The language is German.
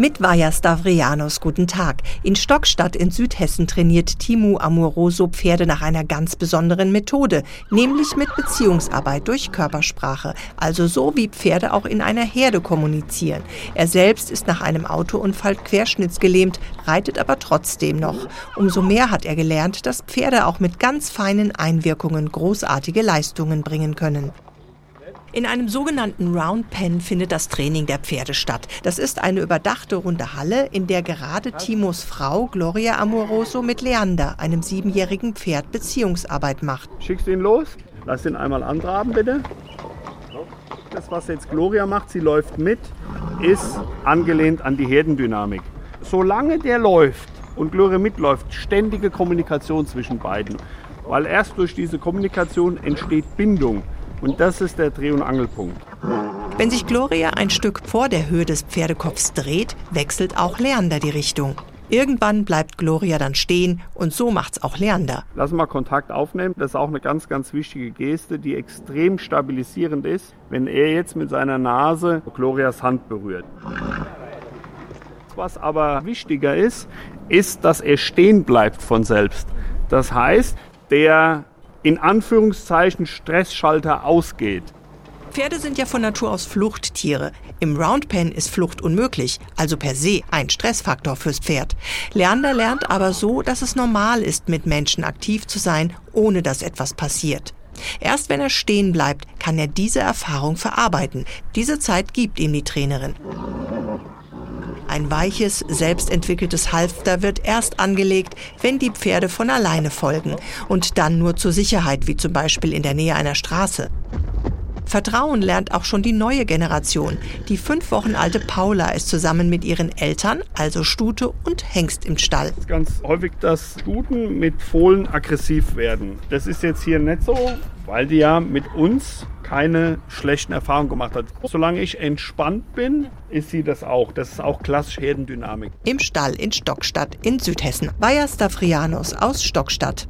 Mit Vaja Stavrianos, guten Tag. In Stockstadt in Südhessen trainiert Timu Amoroso Pferde nach einer ganz besonderen Methode, nämlich mit Beziehungsarbeit durch Körpersprache, also so wie Pferde auch in einer Herde kommunizieren. Er selbst ist nach einem Autounfall querschnittsgelähmt, reitet aber trotzdem noch. Umso mehr hat er gelernt, dass Pferde auch mit ganz feinen Einwirkungen großartige Leistungen bringen können. In einem sogenannten Round Pen findet das Training der Pferde statt. Das ist eine überdachte runde Halle, in der gerade Timos Frau Gloria Amoroso mit Leander, einem siebenjährigen Pferd, Beziehungsarbeit macht. Schickst ihn los? Lass ihn einmal antraben, bitte. Das, was jetzt Gloria macht, sie läuft mit, ist angelehnt an die Herdendynamik. Solange der läuft und Gloria mitläuft, ständige Kommunikation zwischen beiden. Weil erst durch diese Kommunikation entsteht Bindung. Und das ist der Dreh- und Angelpunkt. Wenn sich Gloria ein Stück vor der Höhe des Pferdekopfs dreht, wechselt auch Leander die Richtung. Irgendwann bleibt Gloria dann stehen und so macht's auch Leander. Lass mal Kontakt aufnehmen. Das ist auch eine ganz, ganz wichtige Geste, die extrem stabilisierend ist, wenn er jetzt mit seiner Nase Glorias Hand berührt. Was aber wichtiger ist, ist, dass er stehen bleibt von selbst. Das heißt, der in Anführungszeichen Stressschalter ausgeht. Pferde sind ja von Natur aus Fluchttiere. Im Roundpen ist Flucht unmöglich, also per se ein Stressfaktor fürs Pferd. Leander lernt aber so, dass es normal ist, mit Menschen aktiv zu sein, ohne dass etwas passiert. Erst wenn er stehen bleibt, kann er diese Erfahrung verarbeiten. Diese Zeit gibt ihm die Trainerin. Ein weiches, selbstentwickeltes Halfter wird erst angelegt, wenn die Pferde von alleine folgen und dann nur zur Sicherheit, wie zum Beispiel in der Nähe einer Straße. Vertrauen lernt auch schon die neue Generation. Die fünf Wochen alte Paula ist zusammen mit ihren Eltern, also Stute und Hengst im Stall. Es ist ganz häufig, dass Stuten mit Fohlen aggressiv werden. Das ist jetzt hier nicht so, weil die ja mit uns keine schlechten Erfahrungen gemacht hat. Solange ich entspannt bin, ist sie das auch. Das ist auch klassisch Herdendynamik. Im Stall in Stockstadt in Südhessen. Bayer Stafrianos aus Stockstadt.